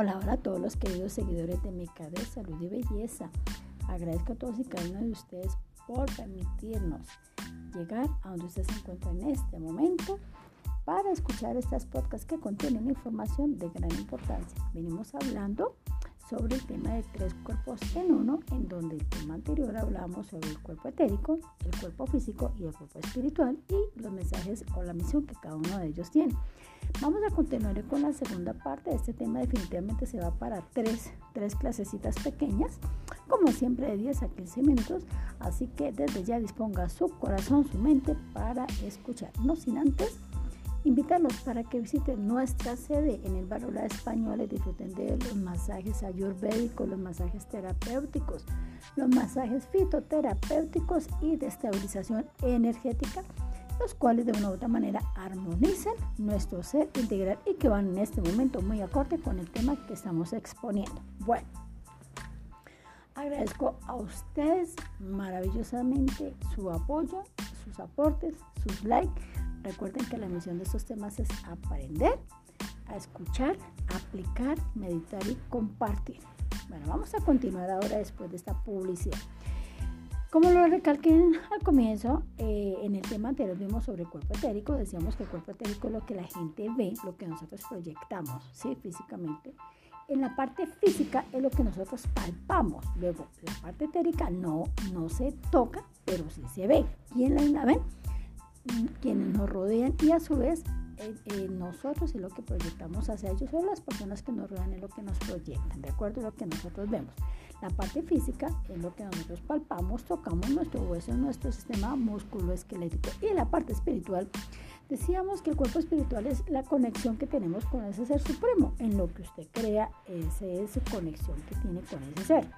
Hola, hola a todos los queridos seguidores de de Salud y Belleza. Agradezco a todos y cada uno de ustedes por permitirnos llegar a donde usted se encuentra en este momento para escuchar estas podcasts que contienen información de gran importancia. Venimos hablando sobre el tema de tres cuerpos en uno, en donde el tema anterior hablamos sobre el cuerpo etérico, el cuerpo físico y el cuerpo espiritual y los mensajes o la misión que cada uno de ellos tiene. Vamos a continuar con la segunda parte este tema. Definitivamente se va para tres, tres clasecitas pequeñas, como siempre de 10 a 15 minutos. Así que desde ya disponga su corazón, su mente para escuchar. No sin antes invitarlos para que visiten nuestra sede en el barrio La Española y disfruten de los masajes ayurvédicos, los masajes terapéuticos, los masajes fitoterapéuticos y de estabilización energética los cuales de una u otra manera armonizan nuestro ser integral y que van en este momento muy acorde con el tema que estamos exponiendo. Bueno, agradezco a ustedes maravillosamente su apoyo, sus aportes, sus likes. Recuerden que la misión de estos temas es aprender, a escuchar, aplicar, meditar y compartir. Bueno, vamos a continuar ahora después de esta publicidad. Como lo recalqué al comienzo, eh, en el tema anterior vimos sobre el cuerpo etérico, decíamos que el cuerpo etérico es lo que la gente ve, lo que nosotros proyectamos, ¿sí? Físicamente. En la parte física es lo que nosotros palpamos. Luego, la parte etérica no, no se toca, pero sí se ve. ¿Quién la ven? Quienes nos rodean y a su vez eh, eh, nosotros es lo que proyectamos hacia ellos o las personas que nos rodean es lo que nos proyectan, ¿de acuerdo? Lo que nosotros vemos. La parte física es lo que nosotros palpamos, tocamos nuestro hueso, nuestro sistema musculoesquelético. Y la parte espiritual, decíamos que el cuerpo espiritual es la conexión que tenemos con ese ser supremo. En lo que usted crea, esa es su conexión que tiene con ese ser.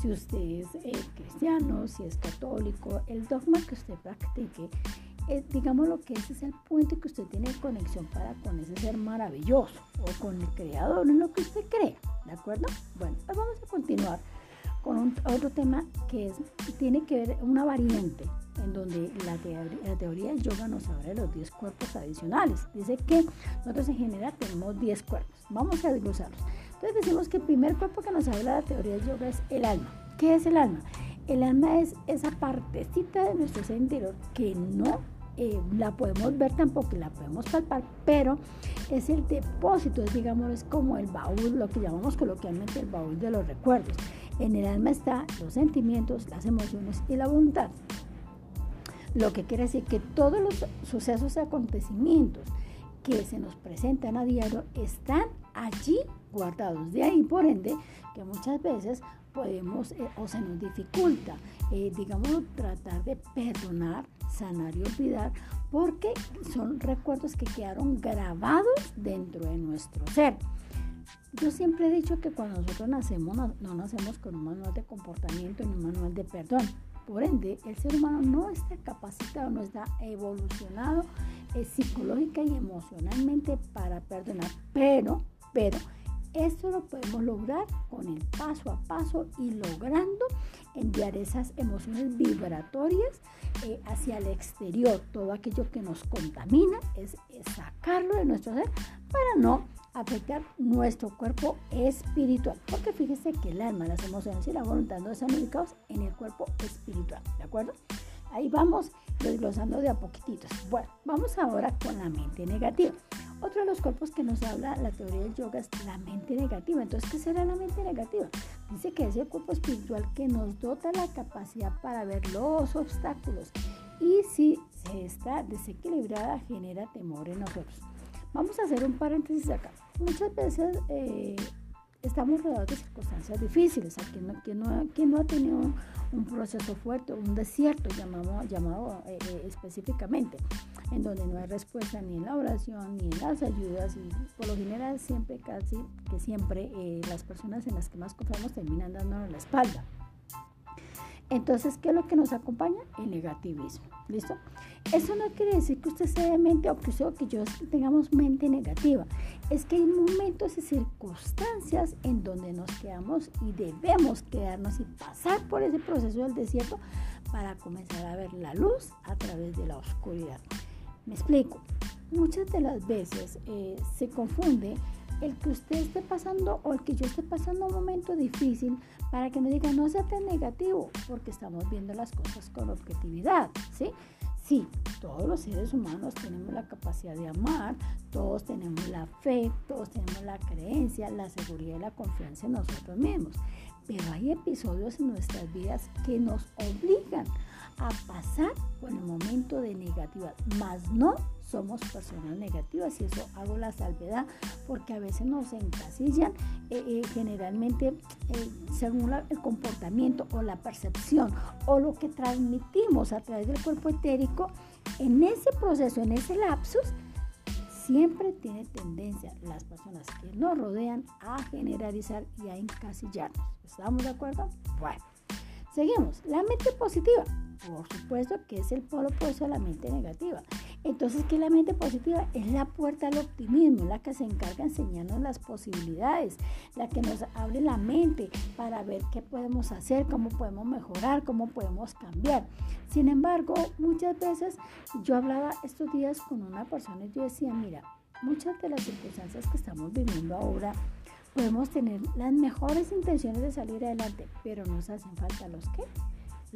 Si usted es eh, cristiano, si es católico, el dogma que usted practique digamos lo que ese es el puente que usted tiene de conexión para con ese ser maravilloso o con el creador en lo que usted cree, ¿de acuerdo? Bueno, pues vamos a continuar con otro tema que es, tiene que ver una variante en donde la teoría, la teoría del yoga nos habla de los 10 cuerpos adicionales. Dice que nosotros en general tenemos 10 cuerpos. Vamos a desglosarlos. Entonces decimos que el primer cuerpo que nos habla la teoría del yoga es el alma. ¿Qué es el alma? El alma es esa partecita de nuestro ser interior que no eh, la podemos ver tampoco, la podemos palpar, pero es el depósito, es, digamos, es como el baúl, lo que llamamos coloquialmente el baúl de los recuerdos. En el alma están los sentimientos, las emociones y la voluntad. Lo que quiere decir que todos los sucesos y acontecimientos que se nos presentan a diario están allí guardados. De ahí, por ende, que muchas veces podemos eh, o se nos dificulta, eh, digamos, tratar de perdonar, sanar y olvidar, porque son recuerdos que quedaron grabados dentro de nuestro ser. Yo siempre he dicho que cuando nosotros nacemos, no, nacemos con un manual de comportamiento ni un manual de perdón. Por ende, el ser humano no está capacitado, no está evolucionado eh, psicológica y emocionalmente para perdonar, pero, pero esto lo podemos lograr con el paso a paso y logrando enviar esas emociones vibratorias eh, hacia el exterior. Todo aquello que nos contamina es, sacarlo de nuestro ser para no afectar nuestro cuerpo espiritual. Porque fíjese que el alma, las emociones y la voluntad no están ubicados en el cuerpo espiritual. ¿De acuerdo? Ahí vamos desglosando de a poquititos. Bueno, vamos ahora con la mente negativa. Otro de los cuerpos que nos habla la teoría del yoga es la mente negativa. Entonces, ¿qué será la mente negativa? Dice que es el cuerpo espiritual que nos dota la capacidad para ver los obstáculos y si se está desequilibrada genera temor en nosotros. Vamos a hacer un paréntesis acá. Muchas veces eh, estamos rodeados de circunstancias difíciles. Aquí no, quien, no, quien no ha tenido un proceso fuerte, un desierto llamado, llamado eh, eh, específicamente, en donde no hay respuesta ni en la oración ni en las ayudas y por lo general siempre, casi que siempre eh, las personas en las que más confiamos terminan dándonos la espalda. Entonces, ¿qué es lo que nos acompaña? El negativismo. ¿Listo? Eso no quiere decir que usted sea de mente o que, que yo tengamos mente negativa. Es que hay momentos y circunstancias en donde nos quedamos y debemos quedarnos y pasar por ese proceso del desierto para comenzar a ver la luz a través de la oscuridad. Me explico. Muchas de las veces eh, se confunde el que usted esté pasando o el que yo esté pasando un momento difícil para que me diga no sea tan negativo, porque estamos viendo las cosas con objetividad, ¿sí? Sí, todos los seres humanos tenemos la capacidad de amar, todos tenemos la fe, todos tenemos la creencia, la seguridad y la confianza en nosotros mismos. Pero hay episodios en nuestras vidas que nos obligan a pasar por el momento de negatividad, más no somos personas negativas y eso hago la salvedad porque a veces nos encasillan eh, eh, generalmente eh, según el comportamiento o la percepción o lo que transmitimos a través del cuerpo etérico en ese proceso, en ese lapsus, siempre tiene tendencia las personas que nos rodean a generalizar y a encasillarnos. ¿Estamos de acuerdo? Bueno, seguimos. La mente positiva por supuesto que es el polo opuesto a la mente negativa. Entonces, que la mente positiva es la puerta al optimismo, la que se encarga de enseñarnos las posibilidades, la que nos abre la mente para ver qué podemos hacer, cómo podemos mejorar, cómo podemos cambiar. Sin embargo, muchas veces yo hablaba estos días con una persona y yo decía, mira, muchas de las circunstancias que estamos viviendo ahora, podemos tener las mejores intenciones de salir adelante, pero nos hacen falta los qué?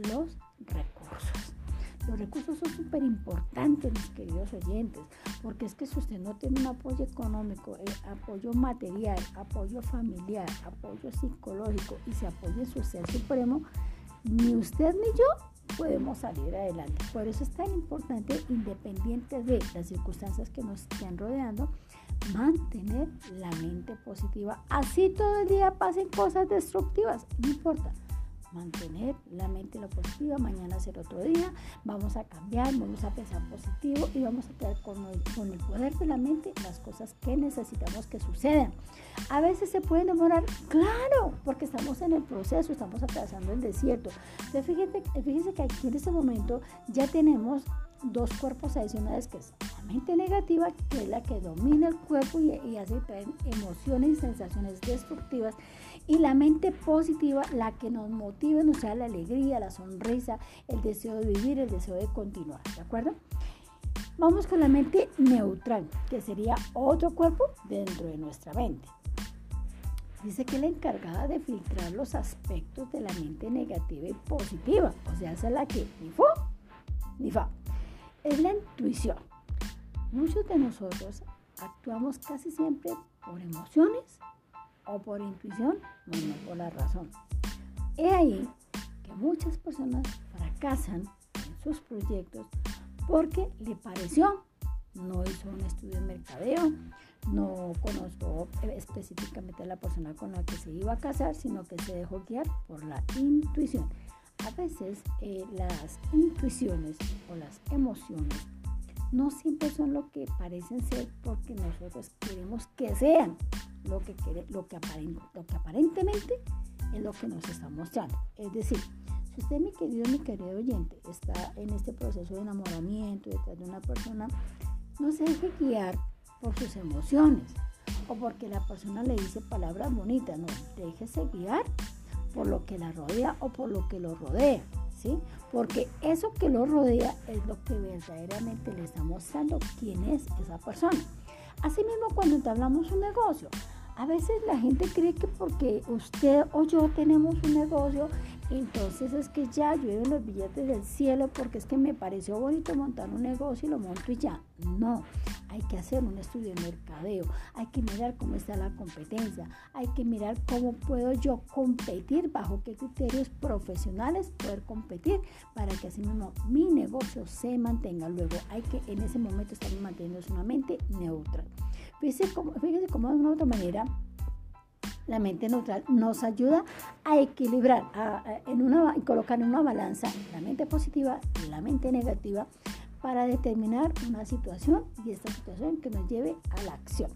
Los recursos. Los recursos son súper importantes, mis queridos oyentes, porque es que si usted no tiene un apoyo económico, eh, apoyo material, apoyo familiar, apoyo psicológico y se apoya en su ser supremo, ni usted ni yo podemos salir adelante. Por eso es tan importante, independiente de las circunstancias que nos estén rodeando, mantener la mente positiva. Así todo el día pasen cosas destructivas, no importa mantener la mente lo positiva, mañana será otro día, vamos a cambiar, vamos a pensar positivo y vamos a traer con el, con el poder de la mente las cosas que necesitamos que sucedan. A veces se puede demorar, claro, porque estamos en el proceso, estamos atravesando el desierto. Fíjate, fíjese que aquí en este momento ya tenemos dos cuerpos adicionales que es la mente negativa, que es la que domina el cuerpo y, y hace traer emociones y sensaciones destructivas, y la mente positiva, la que nos motiva, nos da la alegría, la sonrisa, el deseo de vivir, el deseo de continuar, ¿de acuerdo? Vamos con la mente neutral, que sería otro cuerpo dentro de nuestra mente. Dice que es la encargada de filtrar los aspectos de la mente negativa y positiva, o sea, es la que ni fu ni fa es la intuición. Muchos de nosotros actuamos casi siempre por emociones o por intuición, no, por la razón. He ahí que muchas personas fracasan en sus proyectos porque le pareció, no hizo un estudio de mercadeo, no conozco específicamente a la persona con la que se iba a casar, sino que se dejó guiar por la intuición. A veces eh, las intuiciones o las emociones no siempre son lo que parecen ser porque nosotros queremos que sean lo que, lo que, lo que aparentemente es lo que nos está mostrando. Es decir, si usted, mi querido, mi querido oyente, está en este proceso de enamoramiento detrás de una persona, no se deje guiar por sus emociones o porque la persona le dice palabras bonitas, no, déjese guiar por lo que la rodea o por lo que lo rodea, ¿sí? Porque eso que lo rodea es lo que verdaderamente le está mostrando quién es esa persona. Asimismo, cuando entablamos un negocio, a veces la gente cree que porque usted o yo tenemos un negocio, entonces es que ya llueven los billetes del cielo porque es que me pareció bonito montar un negocio y lo monto y ya. No, hay que hacer un estudio de mercadeo, hay que mirar cómo está la competencia, hay que mirar cómo puedo yo competir, bajo qué criterios profesionales poder competir para que así mismo mi negocio se mantenga. Luego hay que en ese momento estar manteniendo una mente neutral. Fíjense cómo, fíjense cómo de una otra manera la mente neutral nos ayuda a equilibrar, a, colocar en una balanza la mente positiva y la mente negativa para determinar una situación y esta situación que nos lleve a la acción.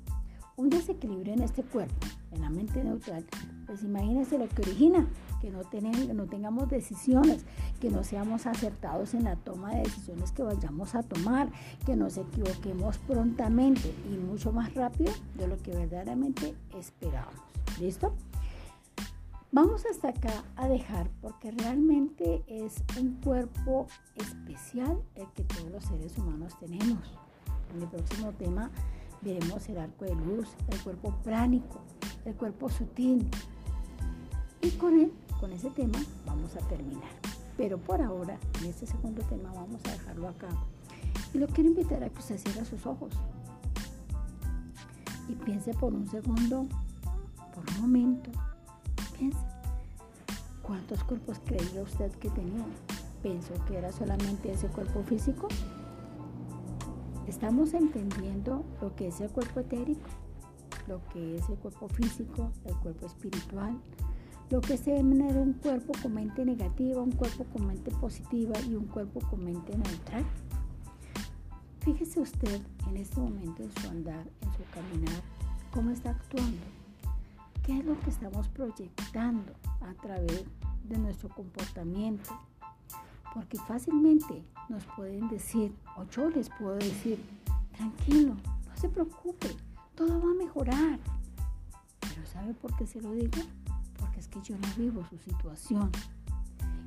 Un desequilibrio en este cuerpo, en la mente neutral, pues imagínense lo que origina que no, tenemos, no tengamos decisiones, que no seamos acertados en la toma de decisiones que vayamos a tomar, que nos equivoquemos prontamente y mucho más rápido de lo que verdaderamente esperábamos. ¿Listo? Vamos hasta acá a dejar porque realmente es un cuerpo especial el que todos los seres humanos tenemos. En el próximo tema veremos el arco de luz, el cuerpo pránico, el cuerpo sutil. Y con él, con ese tema, vamos a terminar. Pero por ahora, en este segundo tema, vamos a dejarlo acá. Y lo quiero invitar a que usted cierre sus ojos y piense por un segundo, ¿Cuántos cuerpos creía usted que tenía? ¿Pensó que era solamente ese cuerpo físico? Estamos entendiendo lo que es el cuerpo etérico, lo que es el cuerpo físico, el cuerpo espiritual, lo que es tener un cuerpo con mente negativa, un cuerpo con mente positiva y un cuerpo con mente neutral. Fíjese usted en este momento en su andar, en su caminar, cómo está actuando, qué es lo que estamos proyectando a través de nuestro comportamiento, porque fácilmente nos pueden decir, o yo les puedo decir, tranquilo, no se preocupe, todo va a mejorar. Pero ¿sabe por qué se lo digo? Porque es que yo no vivo su situación.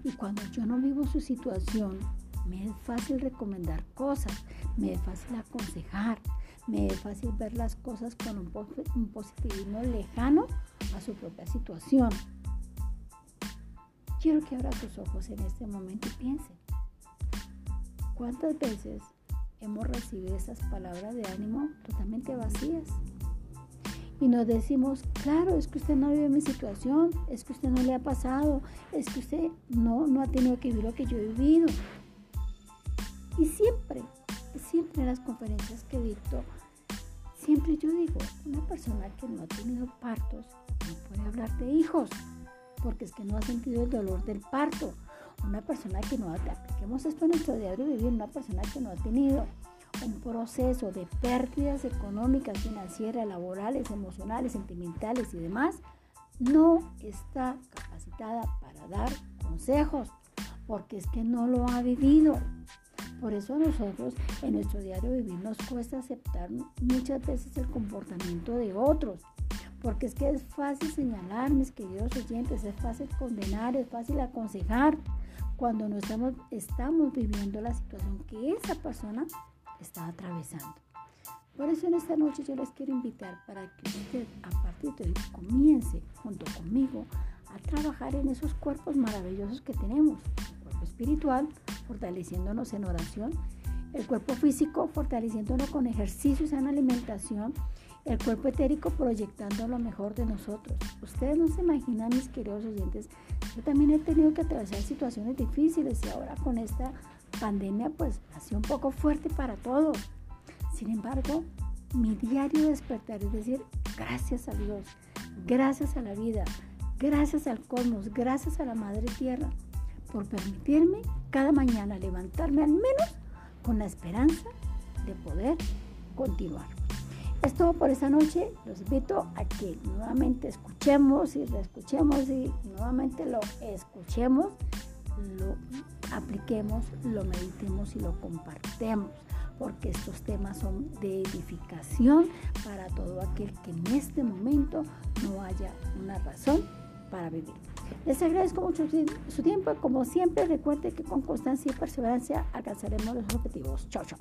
Y cuando yo no vivo su situación, me es fácil recomendar cosas, me es fácil aconsejar, me es fácil ver las cosas con un, positivismo lejano a su propia situación. Quiero que abra sus ojos en este momento y piense. ¿Cuántas veces hemos recibido esas palabras de ánimo totalmente vacías? Y nos decimos, claro, es que usted no vive mi situación, es que usted no le ha pasado, es que usted no, no ha tenido que vivir lo que yo he vivido. Y siempre, siempre en las conferencias que dicto, siempre yo digo, una persona que no ha tenido partos no puede hablar de hijos porque es que no ha sentido el dolor del parto. Una persona que no ha, apliquemos esto en nuestro diario vivir, una persona que no ha tenido un proceso de pérdidas económicas, financieras, laborales, emocionales, sentimentales y demás, no está capacitada para dar consejos, porque es que no lo ha vivido. Por eso a nosotros en nuestro diario vivir nos cuesta aceptar muchas veces el comportamiento de otros porque es que es fácil señalar, mis queridos oyentes, es fácil condenar, es fácil aconsejar cuando no estamos, estamos viviendo la situación que esa persona está atravesando. Por eso en esta noche yo les quiero invitar para que usted a partir de hoy comience junto conmigo a trabajar en esos cuerpos maravillosos que tenemos. El cuerpo espiritual, fortaleciéndonos en oración. El cuerpo físico, fortaleciéndonos con ejercicios en alimentación el cuerpo etérico proyectando lo mejor de nosotros. Ustedes no se imaginan, mis queridos oyentes, yo también he tenido que atravesar situaciones difíciles y ahora con esta pandemia pues ha sido un poco fuerte para todos. Sin embargo, mi diario despertar es decir, gracias a Dios, gracias a la vida, gracias al cosmos, gracias a la Madre Tierra por permitirme cada mañana levantarme al menos con la esperanza de poder continuar. Es todo por esta noche. Los invito a que nuevamente escuchemos y reescuchemos y nuevamente lo escuchemos, lo apliquemos, lo meditemos y lo compartamos, porque estos temas son de edificación para todo aquel que en este momento no haya una razón para vivir. Les agradezco mucho su tiempo y como siempre recuerde que con constancia y perseverancia alcanzaremos los objetivos. Chao, chao.